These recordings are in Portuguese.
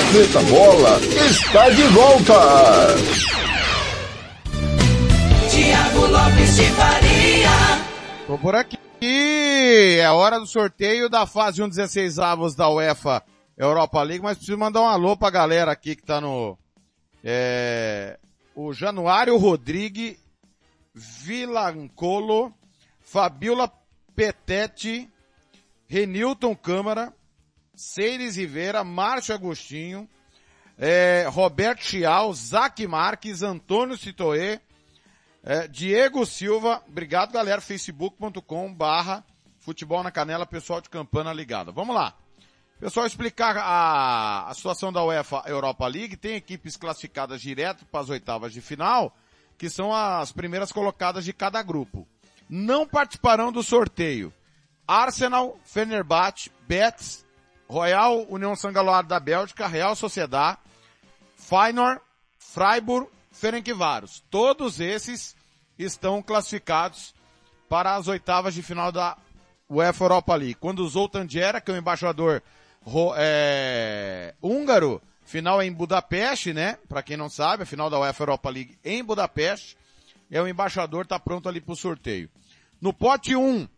Gazeta Bola está de volta. Tiago Lopes de Faria. Tô por aqui. É hora do sorteio da fase 1 16 avos da UEFA Europa League, mas preciso mandar um alô pra galera aqui que tá no, é, o Januário Rodrigues, Vilancolo, Fabiola Petete, Renilton Câmara, Seires Rivera, Márcio Agostinho, é, Roberto Chial, Zac Marques, Antônio Citoê, é, Diego Silva, obrigado galera, facebook.com barra futebol na canela, pessoal de Campana ligado. Vamos lá. Pessoal, explicar a, a situação da UEFA Europa League, tem equipes classificadas direto para as oitavas de final, que são as primeiras colocadas de cada grupo. Não participarão do sorteio. Arsenal, Fenerbahçe, Betis, Royal União Sangaloar da Bélgica, Real Sociedad, Feyenoord, Freiburg, Ferencváros. Todos esses estão classificados para as oitavas de final da UEFA Europa League. Quando Zoltan Djera, que é o embaixador é, húngaro, final em Budapeste, né? Para quem não sabe, a final da UEFA Europa League em Budapeste. É o embaixador, tá pronto ali pro sorteio. No pote 1,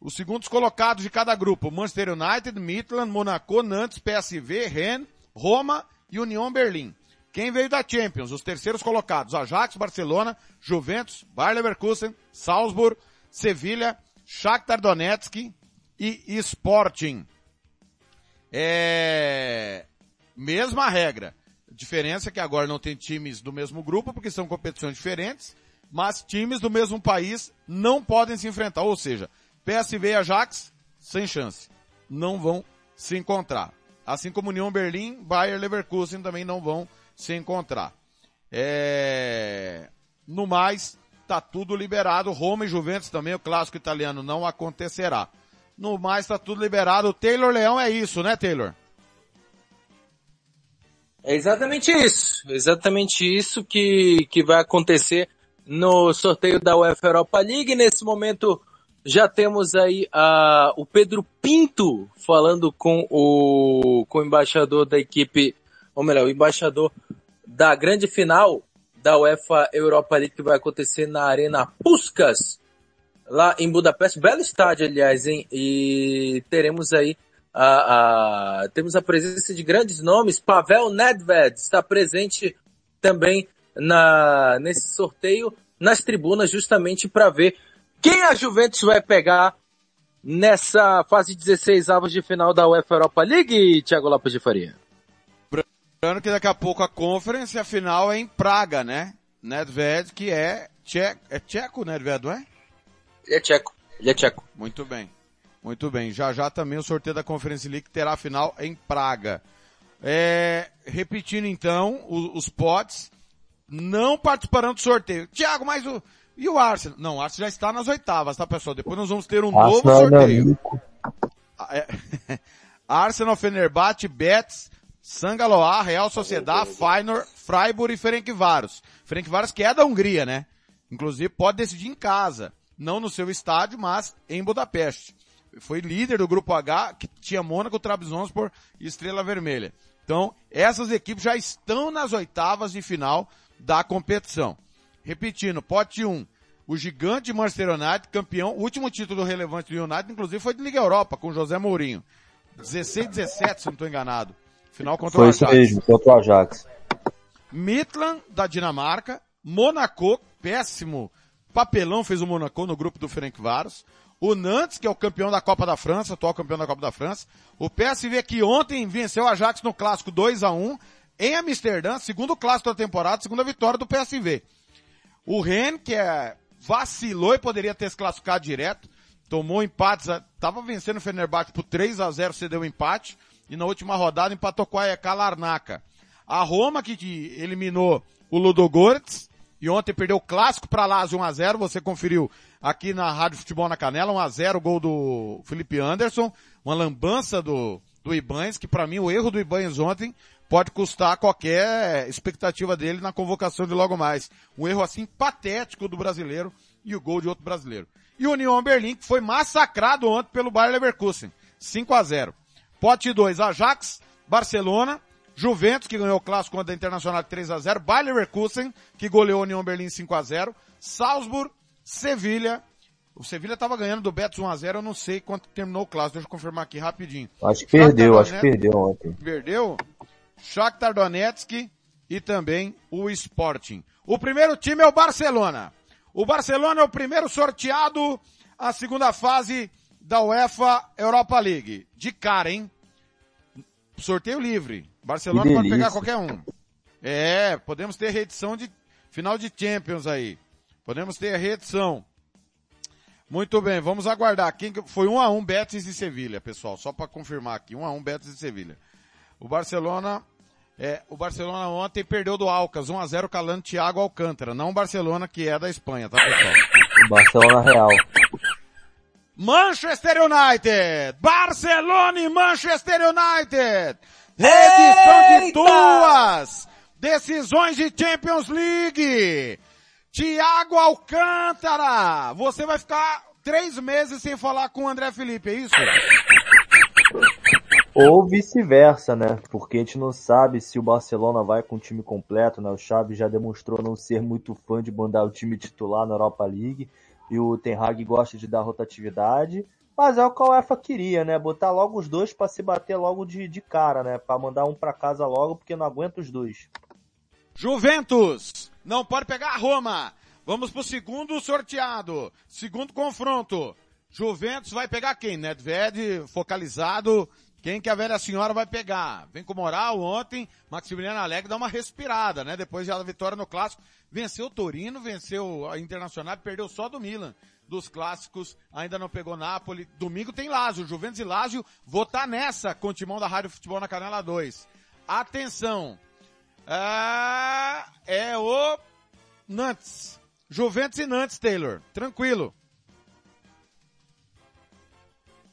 os segundos colocados de cada grupo, Manchester United, Midland, Monaco, Nantes, PSV, Rennes, Roma e União Berlim. Quem veio da Champions? Os terceiros colocados, Ajax, Barcelona, Juventus, Bayer Leverkusen, Salzburg, Sevilha, Shakhtar Donetsk e Sporting. É... Mesma regra. Diferença é que agora não tem times do mesmo grupo, porque são competições diferentes, mas times do mesmo país não podem se enfrentar. Ou seja, PSV e Ajax, sem chance. Não vão se encontrar. Assim como União Berlim, Bayer Leverkusen também não vão se encontrar. É... No mais, tá tudo liberado. Roma e Juventus também, o clássico italiano não acontecerá. No mais, tá tudo liberado. O Taylor Leão é isso, né, Taylor? É exatamente isso. Exatamente isso que, que vai acontecer no sorteio da UEFA Europa League. Nesse momento já temos aí o Pedro Pinto falando com o, com o embaixador da equipe, ou melhor, o embaixador da grande final da UEFA Europa League que vai acontecer na Arena Puskas, lá em Budapeste. Belo estádio, aliás, hein? E teremos aí a, a, temos a presença de grandes nomes. Pavel Nedved está presente também na, nesse sorteio nas tribunas justamente para ver quem a Juventus vai pegar nessa fase 16 avos de final da UEFA Europa League, Thiago Lopes de Faria. Lembrando que daqui a pouco a conference, a final é em Praga, né? Nedved, que é tcheco, é tcheco, Nedved, não é? Ele é tcheco. Ele é tcheco. Muito bem. Muito bem. Já já também o sorteio da Conference League terá a final em Praga. É, repetindo então, os, os potes não participarão do sorteio. Tiago, mas o, e o Arsenal? Não, o Arsenal já está nas oitavas, tá pessoal? Depois nós vamos ter um novo sorteio. É, Arsenal, Fenerbahçe, Betis, Sangaloa, Real Sociedade, Feyenoord, Freiburg e Ferencváros. Ferencváros que é da Hungria, né? Inclusive pode decidir em casa. Não no seu estádio, mas em Budapeste. Foi líder do grupo H, que tinha Mônaco, Trabzonspor e Estrela Vermelha. Então, essas equipes já estão nas oitavas de final da competição. Repetindo, pote 1, o gigante Manchester United, campeão, o último título relevante do United, inclusive foi de Liga Europa, com José Mourinho. 16, 17, se não estou enganado. Final contra foi o Ajax. Foi isso mesmo, contra o Ajax. Midland, da Dinamarca, Monaco, péssimo papelão fez o Monaco no grupo do Ferencváros. O Nantes, que é o campeão da Copa da França, atual campeão da Copa da França. O PSV que ontem venceu o Ajax no clássico 2 a 1 em Amsterdã, segundo clássico da temporada, segunda vitória do PSV. O Ren, que é, vacilou e poderia ter se classificado direto, tomou empates, estava vencendo o Fenerbahçe por 3 a 0 cedeu um empate, e na última rodada empatou com a EK Larnaca. A Roma, que, eliminou o Ludogorets, e ontem perdeu o clássico para Lazio 1 a 0 você conferiu aqui na Rádio Futebol na Canela, 1 a 0 gol do Felipe Anderson, uma lambança do, do Ibanez, que para mim o erro do Ibanez ontem pode custar qualquer expectativa dele na convocação de logo mais. Um erro assim patético do brasileiro e o gol de outro brasileiro. E o União Berlim, que foi massacrado ontem pelo Bayer Leverkusen, 5 a 0 Pote 2, Ajax, Barcelona, Juventus, que ganhou o clássico contra a Internacional 3 a 0 Bayer Leverkusen, que goleou a União Berlim 5 a 0 Salzburg, Sevilha. O Sevilha estava ganhando do Betis 1 a 0 eu não sei quanto terminou o clássico, deixa eu confirmar aqui rapidinho. Acho que perdeu, acho que perdeu ontem. Perdeu? Shakhtar Donetsk e também o Sporting. O primeiro time é o Barcelona. O Barcelona é o primeiro sorteado à segunda fase da UEFA Europa League. De cara, hein? Sorteio livre. Barcelona pode pegar qualquer um. É, podemos ter reedição de final de Champions aí. Podemos ter a reedição. Muito bem, vamos aguardar. Quem foi um a um Betis e Sevilha, pessoal, só para confirmar aqui, um a um Betis e Sevilha. O Barcelona, é, o Barcelona ontem perdeu do Alcas, 1 a 0 calando Thiago Alcântara, não o Barcelona que é da Espanha, tá pessoal? Barcelona Real. Manchester United! Barcelona e Manchester United! Reedição de duas decisões de Champions League! Tiago Alcântara! Você vai ficar três meses sem falar com o André Felipe, é isso? Ou vice-versa, né? Porque a gente não sabe se o Barcelona vai com o time completo, né? O Xavi já demonstrou não ser muito fã de mandar o time titular na Europa League e o Ten Hag gosta de dar rotatividade, mas é o que a UEFA queria, né? Botar logo os dois para se bater logo de, de cara, né? Para mandar um para casa logo, porque não aguenta os dois. Juventus, não pode pegar a Roma. Vamos pro segundo sorteado, segundo confronto. Juventus vai pegar quem? Nedved, focalizado. Quem que a velha senhora vai pegar? Vem com moral ontem, Maximiliano Alegre dá uma respirada, né? Depois da vitória no clássico. Venceu o Torino, venceu a Internacional, perdeu só do Milan. Dos clássicos, ainda não pegou Napoli. Domingo tem Lázio, Juventus e Lázio. Vou tá nessa com o timão da Rádio Futebol na Canela 2. Atenção! Ah, é o Nantes. Juventus e Nantes, Taylor. Tranquilo.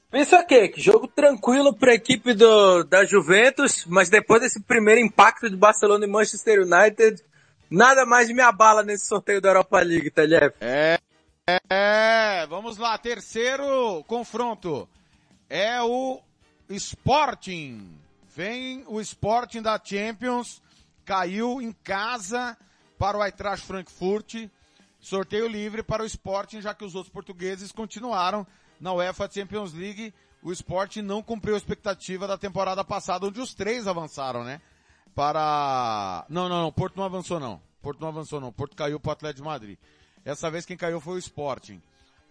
Pensa que jogo tranquilo para a equipe do, da Juventus, mas depois desse primeiro impacto de Barcelona e Manchester United, nada mais me abala nesse sorteio da Europa League, Telef. É, é, vamos lá, terceiro confronto. É o Sporting. Vem o Sporting da Champions, caiu em casa para o Eintracht Frankfurt. Sorteio livre para o Sporting, já que os outros portugueses continuaram na UEFA Champions League, o Sport não cumpriu a expectativa da temporada passada, onde os três avançaram, né? Para... Não, não, não, Porto não avançou não. Porto não avançou não. Porto caiu para o Atlético de Madrid. Essa vez quem caiu foi o Sporting.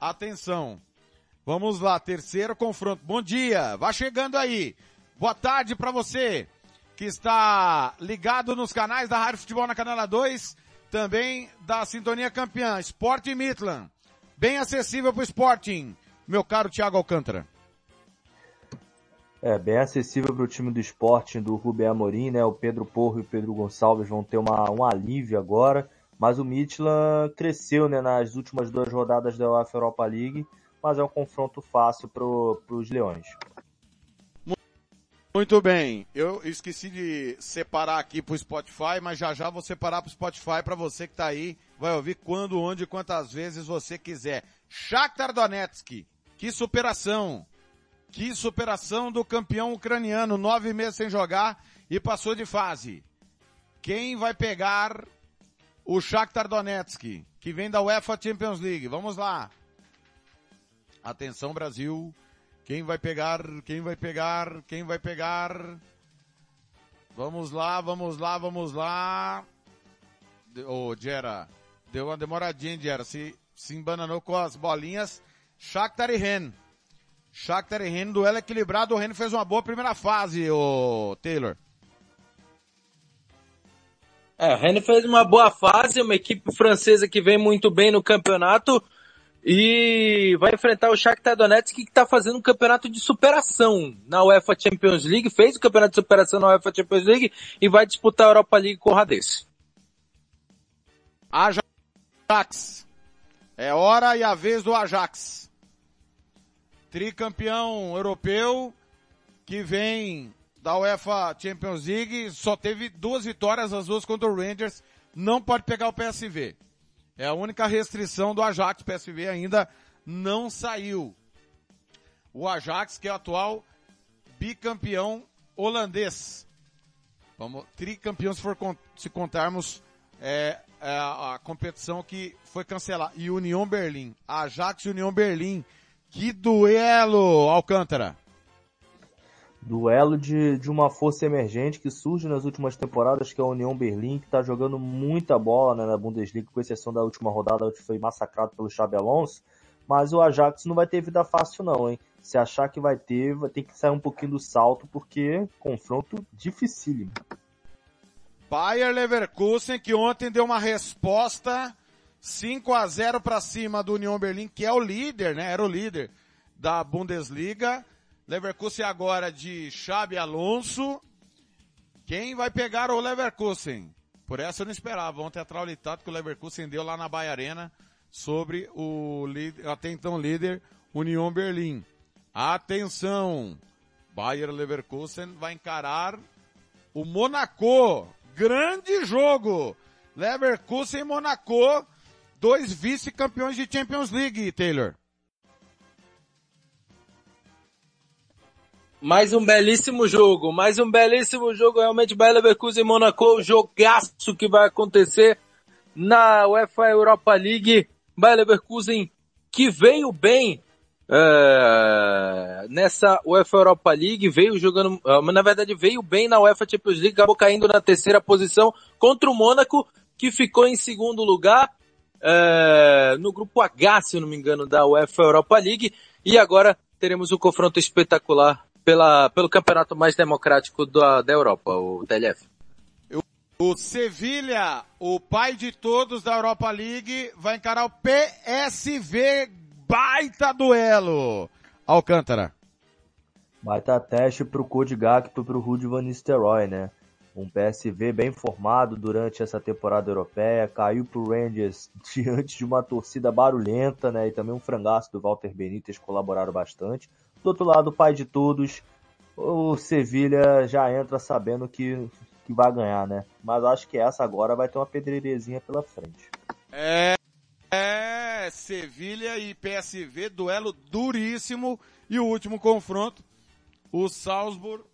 Atenção. Vamos lá, terceiro confronto. Bom dia, vá chegando aí. Boa tarde para você que está ligado nos canais da Rádio Futebol na Canela 2, também da Sintonia Campeã, Sport Midland. Bem acessível para o Sporting meu caro Thiago Alcântara? É, bem acessível para o time do esporte do Rubem Amorim, né? O Pedro Porro e o Pedro Gonçalves vão ter uma, um alívio agora, mas o Midland cresceu né, nas últimas duas rodadas da UEFA Europa League, mas é um confronto fácil para os Leões. Muito bem, eu esqueci de separar aqui para o Spotify, mas já já vou separar para o Spotify para você que está aí, vai ouvir quando, onde e quantas vezes você quiser. Shakhtar Donetsk, que superação! Que superação do campeão ucraniano, nove meses sem jogar e passou de fase. Quem vai pegar o Shakhtar Donetsk, que vem da UEFA Champions League? Vamos lá. Atenção Brasil. Quem vai pegar? Quem vai pegar? Quem vai pegar? Vamos lá, vamos lá, vamos lá. Ô, oh, Gera, deu uma demoradinha, Gera. Se se embananou com as bolinhas. Shakhtar e Ren. Shakhtar e Ren, duelo equilibrado. O Ren fez uma boa primeira fase, o Taylor. É, o Ren fez uma boa fase, uma equipe francesa que vem muito bem no campeonato e vai enfrentar o Shakhtar Donetsk que está fazendo um campeonato de superação na UEFA Champions League, fez o campeonato de superação na UEFA Champions League e vai disputar a Europa League com o Radesse. Ajax. É hora e a vez do Ajax. Tricampeão europeu que vem da UEFA Champions League, só teve duas vitórias, as duas contra o Rangers, não pode pegar o PSV. É a única restrição do Ajax, PSV ainda não saiu. O Ajax, que é o atual bicampeão holandês. Vamos, tricampeão se, for, se contarmos é, é, a competição que foi cancelada. E União Berlim. Ajax e União Berlim. Que duelo, Alcântara! Duelo de, de uma força emergente que surge nas últimas temporadas, que é a União Berlim, que está jogando muita bola né, na Bundesliga, com exceção da última rodada, onde foi massacrado pelo Xabi Alonso. Mas o Ajax não vai ter vida fácil não, hein? Se achar que vai ter, vai ter que sair um pouquinho do salto, porque confronto dificílimo. Bayer Leverkusen, que ontem deu uma resposta 5 a 0 para cima do União Berlim, que é o líder, né? Era o líder da Bundesliga. Leverkusen agora de Xabi Alonso. Quem vai pegar o Leverkusen? Por essa eu não esperava. Ontem a traulitada que o Leverkusen deu lá na Bahia Arena sobre o líder, até então líder União Berlim. Atenção! Bayer Leverkusen vai encarar o Monaco. Grande jogo! Leverkusen e Monaco, dois vice-campeões de Champions League, Taylor. Mais um belíssimo jogo, mais um belíssimo jogo, realmente Bayer Leverkusen e Monaco, jogaço que vai acontecer na UEFA Europa League. Bayer Leverkusen que veio bem é, nessa UEFA Europa League, veio jogando, é, na verdade veio bem na UEFA Champions League, acabou caindo na terceira posição contra o Mônaco, que ficou em segundo lugar é, no grupo H, se eu não me engano, da UEFA Europa League, e agora teremos um confronto espetacular pela, pelo campeonato mais democrático da, da Europa, o TLF. O Sevilha, o pai de todos da Europa League, vai encarar o PSV. Baita duelo! Alcântara. Baita teste pro Code Gakpo e pro Rudy Van Nistelrooy, né? Um PSV bem formado durante essa temporada europeia, caiu pro Rangers diante de uma torcida barulhenta, né? E também um frangaço do Walter Benítez colaboraram bastante. Do outro lado, o pai de todos, o Sevilha já entra sabendo que, que vai ganhar, né? Mas acho que essa agora vai ter uma pedreirezinha pela frente. É, é Sevilha e PSV, duelo duríssimo. E o último confronto, o Salzburg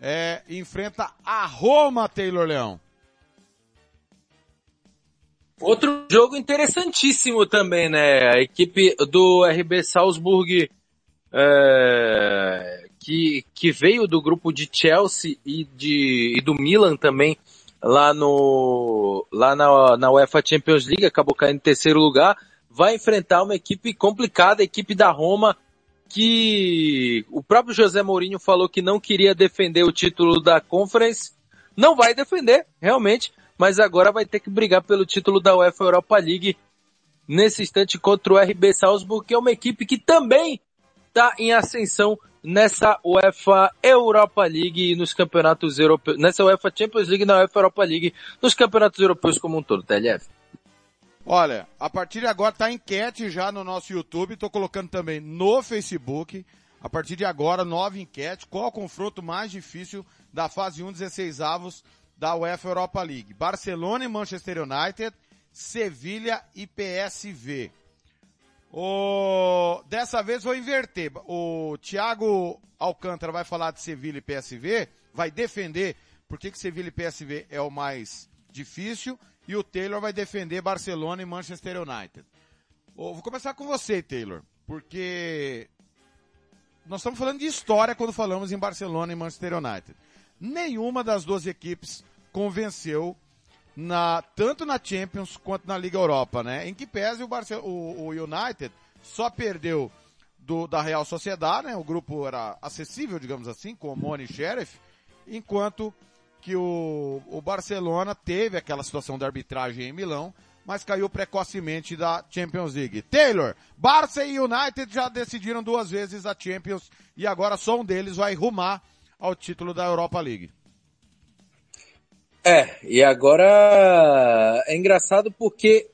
é, enfrenta a Roma, Taylor Leão. Outro jogo interessantíssimo também, né? A equipe do RB Salzburg é, que, que veio do grupo de Chelsea e, de, e do Milan também lá no lá na, na UEFA Champions League, acabou caindo em terceiro lugar, vai enfrentar uma equipe complicada, a equipe da Roma, que o próprio José Mourinho falou que não queria defender o título da Conference, não vai defender, realmente, mas agora vai ter que brigar pelo título da UEFA Europa League nesse instante contra o RB Salzburg, que é uma equipe que também está em ascensão nessa UEFA Europa League e nos campeonatos europeus, nessa UEFA Champions League e na UEFA Europa League, nos campeonatos europeus como um todo, TLF. Olha, a partir de agora tá enquete já no nosso YouTube, tô colocando também no Facebook. A partir de agora, nova enquete. Qual o confronto mais difícil da fase 1 16 avos da UEFA Europa League? Barcelona e Manchester United, Sevilha e PSV. O... Dessa vez vou inverter. O Thiago Alcântara vai falar de Sevilha e PSV, vai defender por que Sevilha e PSV é o mais difícil e o Taylor vai defender Barcelona e Manchester United. Vou começar com você, Taylor, porque nós estamos falando de história quando falamos em Barcelona e Manchester United. Nenhuma das duas equipes convenceu na, tanto na Champions quanto na Liga Europa, né? Em que pese o, Barcel o, o United só perdeu do, da Real Sociedade, né? O grupo era acessível, digamos assim, com o Moni e Sheriff, enquanto que o, o Barcelona teve aquela situação de arbitragem em Milão, mas caiu precocemente da Champions League. Taylor, Barça e United já decidiram duas vezes a Champions e agora só um deles vai rumar ao título da Europa League. É, e agora é engraçado porque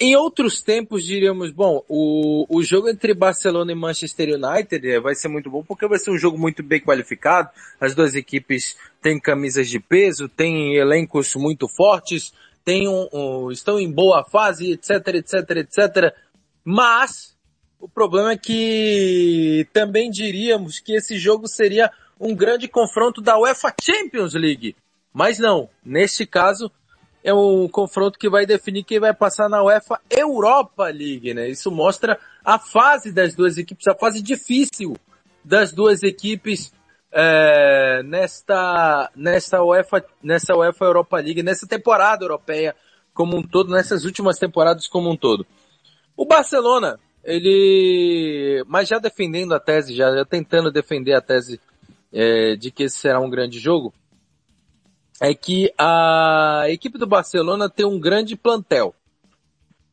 em outros tempos diríamos, bom, o, o jogo entre Barcelona e Manchester United é, vai ser muito bom porque vai ser um jogo muito bem qualificado. As duas equipes têm camisas de peso, têm elencos muito fortes, têm um, um, estão em boa fase, etc, etc, etc. Mas o problema é que também diríamos que esse jogo seria um grande confronto da UEFA Champions League. Mas não, neste caso é um confronto que vai definir quem vai passar na UEFA Europa League, né? Isso mostra a fase das duas equipes, a fase difícil das duas equipes é, nesta nesta UEFA nessa UEFA Europa League, nessa temporada europeia como um todo, nessas últimas temporadas como um todo. O Barcelona, ele, mas já defendendo a tese, já, já tentando defender a tese é, de que esse será um grande jogo, é que a equipe do Barcelona tem um grande plantel.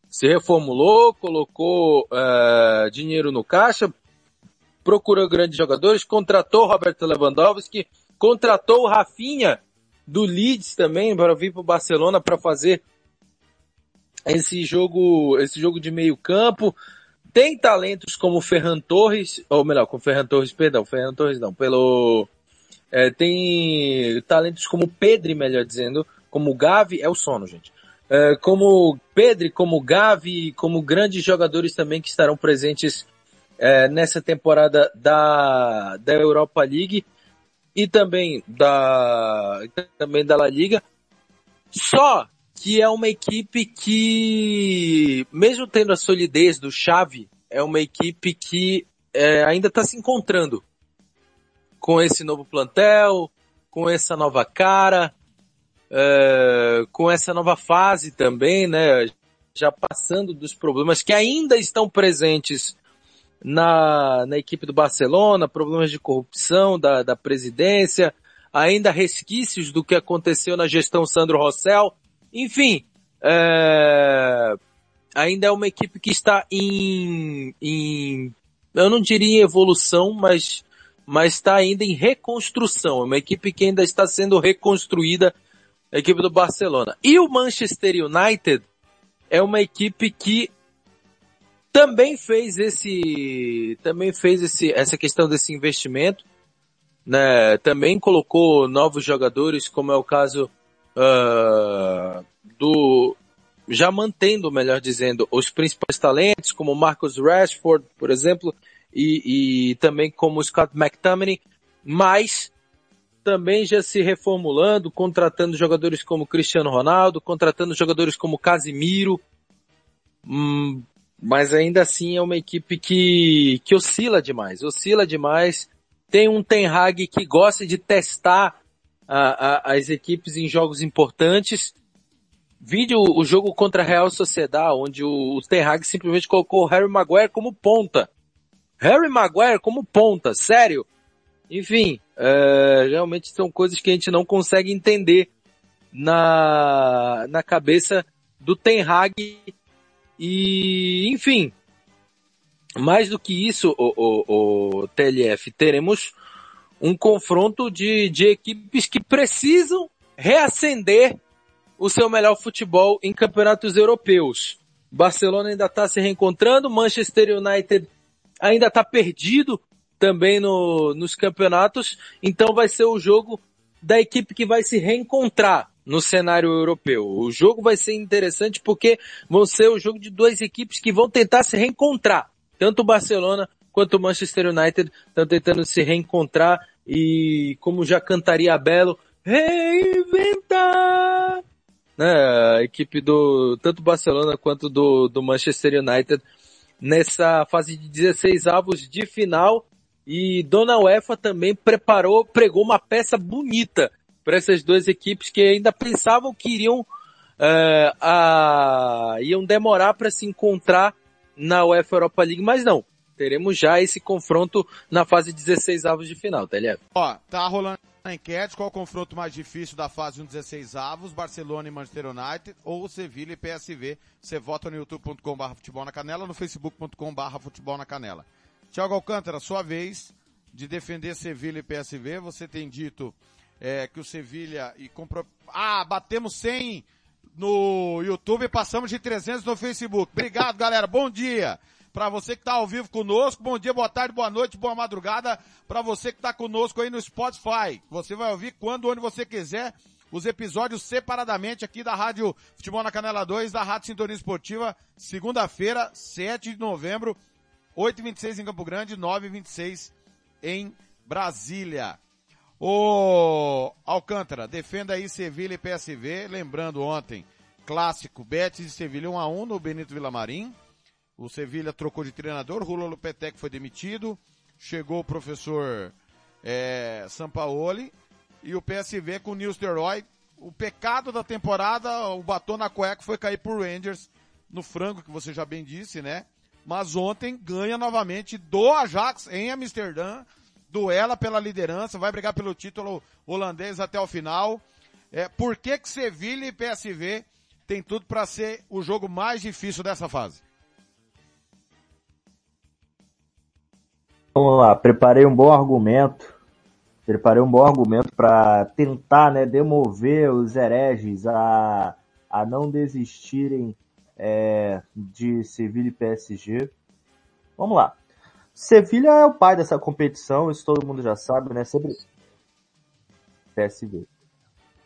Se reformulou, colocou uh, dinheiro no caixa, procurou grandes jogadores, contratou Roberto Lewandowski, contratou o Rafinha do Leeds também para vir para o Barcelona para fazer esse jogo, esse jogo de meio campo. Tem talentos como Ferran Torres, ou melhor, com Ferran Torres, perdão, Ferran Torres não, pelo é, tem talentos como Pedri, melhor dizendo, como Gavi, é o sono, gente. É, como Pedri, como Gavi, como grandes jogadores também que estarão presentes é, nessa temporada da, da Europa League e também da, também da La Liga. Só que é uma equipe que, mesmo tendo a solidez do Xavi, é uma equipe que é, ainda está se encontrando com esse novo plantel, com essa nova cara, é, com essa nova fase também, né? Já passando dos problemas que ainda estão presentes na, na equipe do Barcelona, problemas de corrupção da, da presidência, ainda resquícios do que aconteceu na gestão Sandro Rossell. Enfim, é, ainda é uma equipe que está em, em, eu não diria em evolução, mas mas está ainda em reconstrução. É uma equipe que ainda está sendo reconstruída, a equipe do Barcelona. E o Manchester United é uma equipe que também fez esse, também fez esse, essa questão desse investimento, né? Também colocou novos jogadores, como é o caso uh, do, já mantendo, melhor dizendo, os principais talentos, como Marcus Rashford, por exemplo, e, e também como Scott McTominay, mas também já se reformulando, contratando jogadores como Cristiano Ronaldo, contratando jogadores como Casimiro, hum, mas ainda assim é uma equipe que, que oscila demais, oscila demais. Tem um Ten Hag que gosta de testar a, a, as equipes em jogos importantes. Vídeo o jogo contra a Real Sociedade, onde o, o Ten Hag simplesmente colocou o Harry Maguire como ponta. Harry Maguire como ponta, sério. Enfim, é, realmente são coisas que a gente não consegue entender na, na cabeça do Ten Hag. E, enfim, mais do que isso, o, o, o TLF, teremos um confronto de, de equipes que precisam reacender o seu melhor futebol em campeonatos europeus. Barcelona ainda está se reencontrando, Manchester United ainda está perdido também no, nos campeonatos, então vai ser o jogo da equipe que vai se reencontrar no cenário europeu. O jogo vai ser interessante porque vão ser o jogo de duas equipes que vão tentar se reencontrar. Tanto o Barcelona quanto o Manchester United estão tentando se reencontrar e como já cantaria Belo, reinventar! Né, a equipe do, tanto Barcelona quanto do, do Manchester United nessa fase de 16 avos de final e Dona UEFA também preparou, pregou uma peça bonita para essas duas equipes que ainda pensavam que iriam, uh, a, iam demorar para se encontrar na UEFA Europa League, mas não. Teremos já esse confronto na fase 16 avos de final, tá, Ó, tá rolando a enquete, qual o confronto mais difícil da fase 1 16 avos, Barcelona e Manchester United ou Sevilha e PSV? Você vota no youtube.com barra futebol na canela, no facebook.com futebol na canela. Tiago Alcântara, sua vez de defender Sevilha e PSV, você tem dito é, que o Sevilha e comprou... Ah, batemos 100 no YouTube e passamos de 300 no Facebook. Obrigado, galera. Bom dia. Para você que está ao vivo conosco, bom dia, boa tarde, boa noite, boa madrugada. Para você que está conosco aí no Spotify, você vai ouvir quando, onde você quiser, os episódios separadamente aqui da Rádio Futebol na Canela 2, da Rádio Sintonia Esportiva, segunda-feira, 7 de novembro, 8h26 em Campo Grande, 9h26 em Brasília. Ô Alcântara, defenda aí Sevilha e PSV, lembrando ontem, clássico, Betis e Sevilha 1 a 1 no Benito Villamarim. O Sevilha trocou de treinador, Rulo Lupetec foi demitido, chegou o professor é, Sampaoli e o PSV com o Nilsteroy. O pecado da temporada, o batom na cueca foi cair pro Rangers no frango, que você já bem disse, né? Mas ontem ganha novamente do Ajax em Amsterdã, duela pela liderança, vai brigar pelo título holandês até o final. É, por que que Sevilha e PSV tem tudo para ser o jogo mais difícil dessa fase? Vamos lá, preparei um bom argumento. Preparei um bom argumento para tentar, né, demover os hereges a, a não desistirem é, de Sevilha e PSG. Vamos lá. Sevilha é o pai dessa competição, isso todo mundo já sabe, né? Sempre PSV.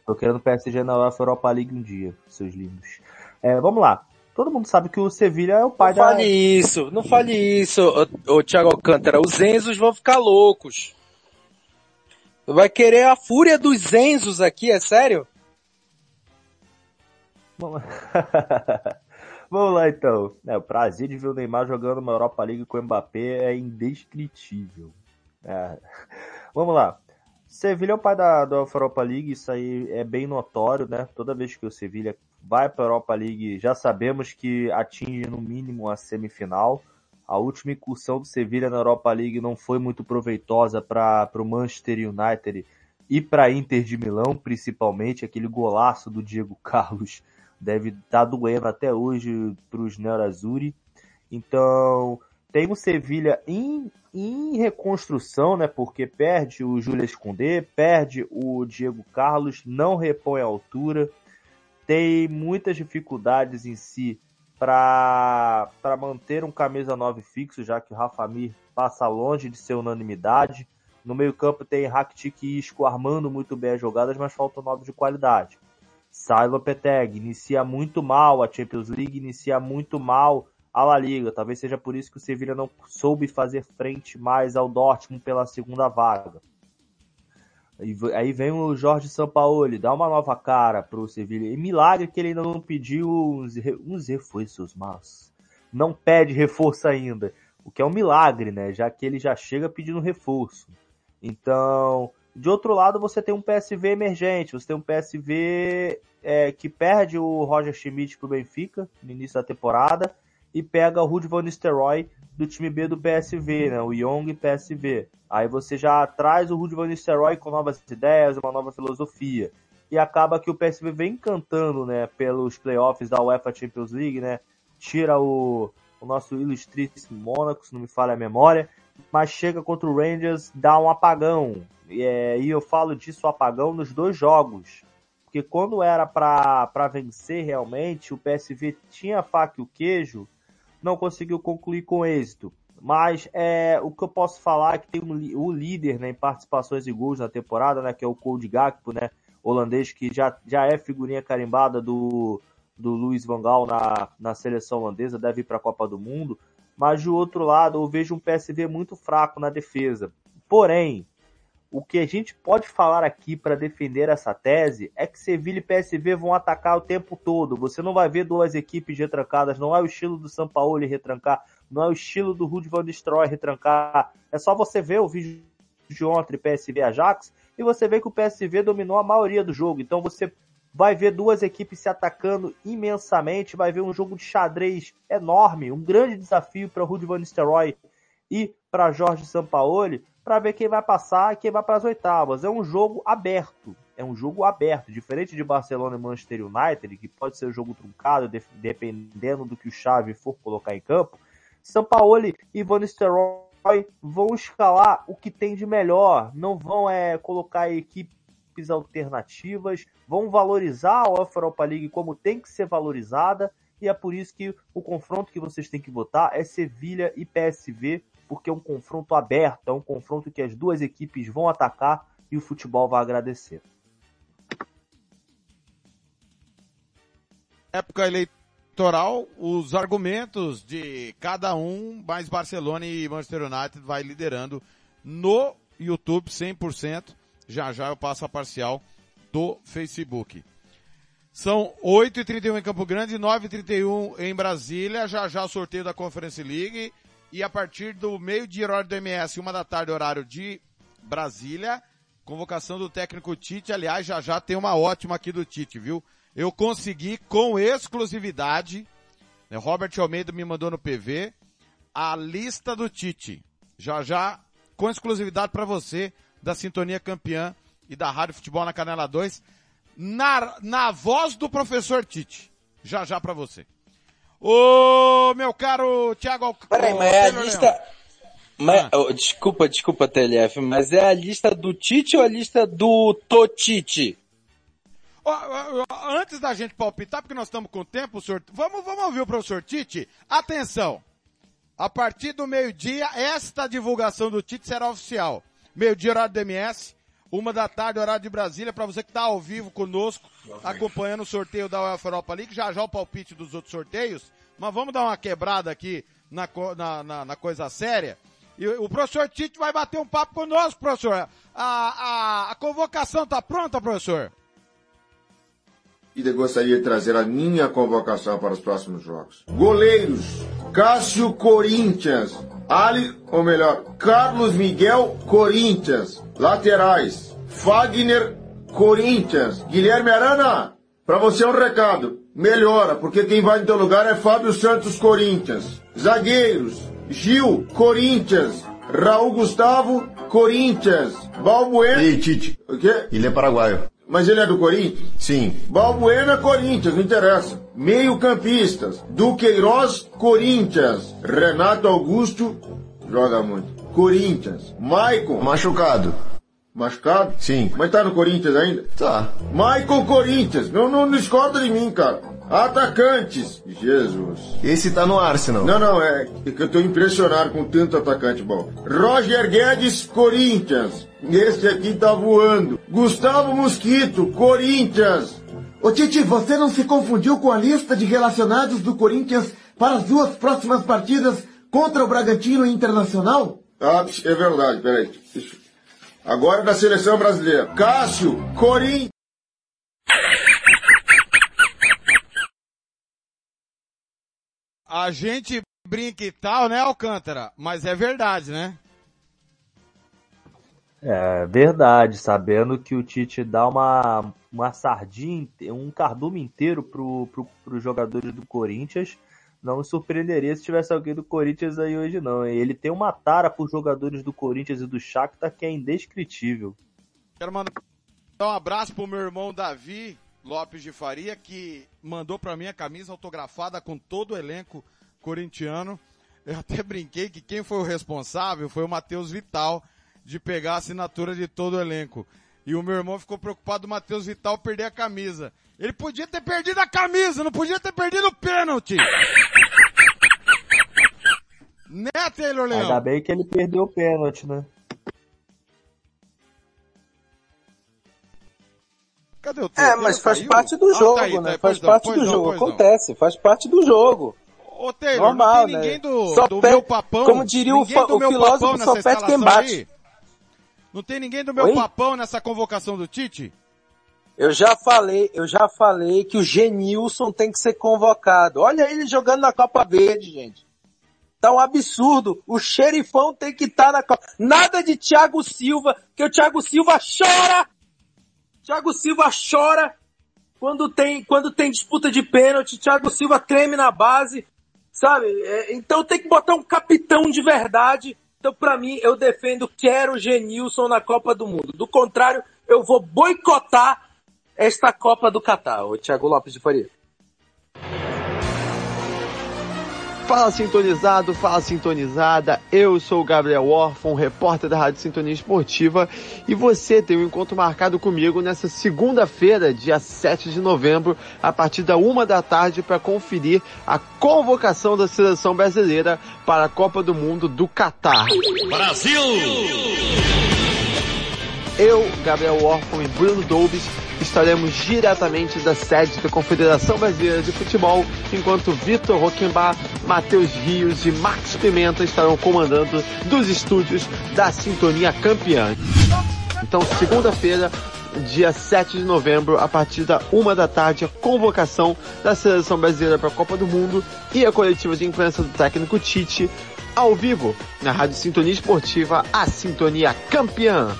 Tô querendo PSG na Europa League um dia, seus lindos. É, vamos lá. Todo mundo sabe que o Sevilha é o pai não da. Não fale isso, não fale isso, ô, ô Thiago Alcântara. Os Enzos vão ficar loucos. Vai querer a fúria dos Enzos aqui, é sério? Vamos lá então. É, o prazer de ver o Neymar jogando uma Europa League com o Mbappé é indescritível. É. Vamos lá. Sevilha é o pai da, da Europa League, isso aí é bem notório, né? Toda vez que o Sevilha vai para a Europa League, já sabemos que atinge no mínimo a semifinal. A última incursão do Sevilha na Europa League não foi muito proveitosa para o Manchester United e para a Inter de Milão, principalmente. Aquele golaço do Diego Carlos deve estar tá doendo até hoje para os Nerazzurri. Então, tem o Sevilha em, em reconstrução, né? Porque perde o Julius Koundé, perde o Diego Carlos, não repõe a altura, tem muitas dificuldades em si para manter um camisa 9 fixo, já que o Rafa Mir passa longe de ser unanimidade. No meio-campo tem Rakitic e Isco armando muito bem as jogadas, mas falta 9 de qualidade. Sai Lopeteg, inicia muito mal a Champions League, inicia muito mal a La Liga. Talvez seja por isso que o Sevilla não soube fazer frente mais ao Dortmund pela segunda vaga. Aí vem o Jorge Sampaoli, dá uma nova cara pro Sevilla. E milagre que ele ainda não pediu uns, uns reforços, mas não pede reforço ainda. O que é um milagre, né? Já que ele já chega pedindo reforço. Então, de outro lado, você tem um PSV emergente. Você tem um PSV é, que perde o Roger Schmidt pro Benfica no início da temporada e pega o Ruud van Nistelrooy do time B do PSV, né? O Young PSV. Aí você já traz o Ruud van Nistelrooy com novas ideias, uma nova filosofia. E acaba que o PSV vem cantando, né, pelos playoffs da UEFA Champions League, né? Tira o, o nosso ilustríssimo Mônaco, se não me falha a memória, mas chega contra o Rangers, dá um apagão. E, é, e eu falo disso apagão nos dois jogos. Porque quando era para vencer realmente, o PSV tinha a faca e o queijo, não conseguiu concluir com êxito. Mas é, o que eu posso falar é que tem um, o líder né, em participações e gols na temporada, né, que é o Cody Gakpo, né, holandês, que já, já é figurinha carimbada do, do Luiz Van Gaal na, na seleção holandesa, deve ir para a Copa do Mundo. Mas do outro lado, eu vejo um PSV muito fraco na defesa. Porém, o que a gente pode falar aqui para defender essa tese é que Sevilha e PSV vão atacar o tempo todo. Você não vai ver duas equipes retrancadas, não é o estilo do São Paulo retrancar, não é o estilo do Ruud van Nistelrooy retrancar. É só você ver o vídeo de ontem PSV Ajax e você vê que o PSV dominou a maioria do jogo. Então você vai ver duas equipes se atacando imensamente, vai ver um jogo de xadrez enorme, um grande desafio para Ruud van Nistelrooy e para Jorge Sampaoli para ver quem vai passar e quem vai para as oitavas. É um jogo aberto. É um jogo aberto, diferente de Barcelona e Manchester United, que pode ser um jogo truncado, dependendo do que o Xavi for colocar em campo. São Paulo e Van Nistelrooy vão escalar o que tem de melhor, não vão é, colocar equipes alternativas, vão valorizar a Europa League como tem que ser valorizada, e é por isso que o confronto que vocês têm que votar é Sevilha e PSV porque é um confronto aberto, é um confronto que as duas equipes vão atacar e o futebol vai agradecer. Época eleitoral, os argumentos de cada um, mais Barcelona e Manchester United vai liderando no YouTube 100%. Já já eu passo a parcial do Facebook. São 8h31 em Campo Grande, 9h31 em Brasília. Já já o sorteio da Conference League. E a partir do meio-dia, horário do MS, uma da tarde, horário de Brasília, convocação do técnico Tite. Aliás, já já tem uma ótima aqui do Tite, viu? Eu consegui com exclusividade, né, Robert Almeida me mandou no PV, a lista do Tite. Já já, com exclusividade para você, da Sintonia Campeã e da Rádio Futebol na Canela 2, na, na voz do professor Tite. Já já para você. Ô, meu caro Thiago Alcântara. Peraí, mas é a lista... Mas, ah. oh, desculpa, desculpa, TLF, mas é a lista do Tite ou a lista do Totite? Antes da gente palpitar, porque nós estamos com tempo, senhor, vamos, vamos ouvir o professor Tite? Atenção! A partir do meio-dia, esta divulgação do Tite será oficial. Meio-dia, horário do MS, uma da tarde, horário de Brasília, para você que está ao vivo conosco, acompanhando o sorteio da UEFA Europa League, já já o palpite dos outros sorteios, mas vamos dar uma quebrada aqui na, na, na, na coisa séria. E o professor Tite vai bater um papo conosco, professor. A, a, a convocação está pronta, professor? e gostaria de trazer a minha convocação para os próximos jogos. Goleiros: Cássio Corinthians, Ali, ou melhor, Carlos Miguel Corinthians. Laterais: Fagner Corinthians. Guilherme Arana, para você é um recado. Melhora, porque quem vai no teu lugar é Fábio Santos Corinthians. Zagueiros: Gil Corinthians. Raul Gustavo Corinthians. Balbuena. Ei, Tite. O quê? Ele é paraguaio. Mas ele é do Corinthians? Sim. Balbuena, Corinthians, não interessa. Meio campistas. Duqueiroz, Corinthians. Renato Augusto, joga muito. Corinthians. Maicon. Machucado. Machucado? Sim. Mas tá no Corinthians ainda? Tá. Michael Corinthians. Não, não, não escolta de mim, cara. Atacantes. Jesus. Esse tá no Arsenal. Não, não, é que eu tô impressionado com tanto atacante bom. Roger Guedes, Corinthians. Esse aqui tá voando. Gustavo Mosquito, Corinthians. Ô Titi, você não se confundiu com a lista de relacionados do Corinthians para as duas próximas partidas contra o Bragantino Internacional? Ah, é verdade, peraí. Agora da seleção brasileira. Cássio, Corinthians. A gente brinca e tal, né, Alcântara? Mas é verdade, né? É verdade, sabendo que o Tite dá uma, uma sardinha, um cardume inteiro pro, pro, pros jogadores do Corinthians, não me surpreenderia se tivesse alguém do Corinthians aí hoje não. Ele tem uma tara pros jogadores do Corinthians e do Shakhtar que é indescritível. Quero mandar um abraço pro meu irmão Davi, Lopes de Faria, que mandou para mim a camisa autografada com todo o elenco corintiano. Eu até brinquei que quem foi o responsável foi o Matheus Vital de pegar a assinatura de todo o elenco. E o meu irmão ficou preocupado do Matheus Vital perder a camisa. Ele podia ter perdido a camisa, não podia ter perdido o pênalti. né, Taylor Leão? Ainda bem que ele perdeu o pênalti, né? Cadê o É, mas faz parte do jogo, ah, tá aí, né? Tá faz parte do jogo. Acontece, faz parte do jogo. Ô, Taylor, Normal, não tem ninguém né? do, só do meu papão. Como diria o, o filósofo, só pede quem bate. Aí? Não tem ninguém do meu Oi? papão nessa convocação do Tite? Eu já falei, eu já falei que o Genilson tem que ser convocado. Olha ele jogando na Copa Verde, gente. Tá um absurdo. O xerifão tem que estar tá na Copa. Nada de Thiago Silva, que o Thiago Silva chora Thiago Silva chora quando tem, quando tem disputa de pênalti, Thiago Silva treme na base, sabe? É, então tem que botar um capitão de verdade. Então, para mim, eu defendo quero Genilson na Copa do Mundo. Do contrário, eu vou boicotar esta Copa do Catar. O Thiago Lopes de Faria. Fala sintonizado, fala sintonizada. Eu sou o Gabriel Orfon, repórter da Rádio Sintonia Esportiva, e você tem um encontro marcado comigo nessa segunda-feira, dia 7 de novembro, a partir da uma da tarde, para conferir a convocação da seleção brasileira para a Copa do Mundo do Catar. Brasil! Eu, Gabriel Orfon e Bruno Doubs estaremos diretamente da sede da Confederação Brasileira de Futebol, enquanto Vitor Roquembar, Matheus Rios e Marcos Pimenta estarão comandando dos estúdios da Sintonia Campeã. Então, segunda-feira, dia 7 de novembro, a partir da uma da tarde, a convocação da seleção brasileira para a Copa do Mundo e a coletiva de imprensa do técnico Tite, ao vivo, na Rádio Sintonia Esportiva, a Sintonia Campeã.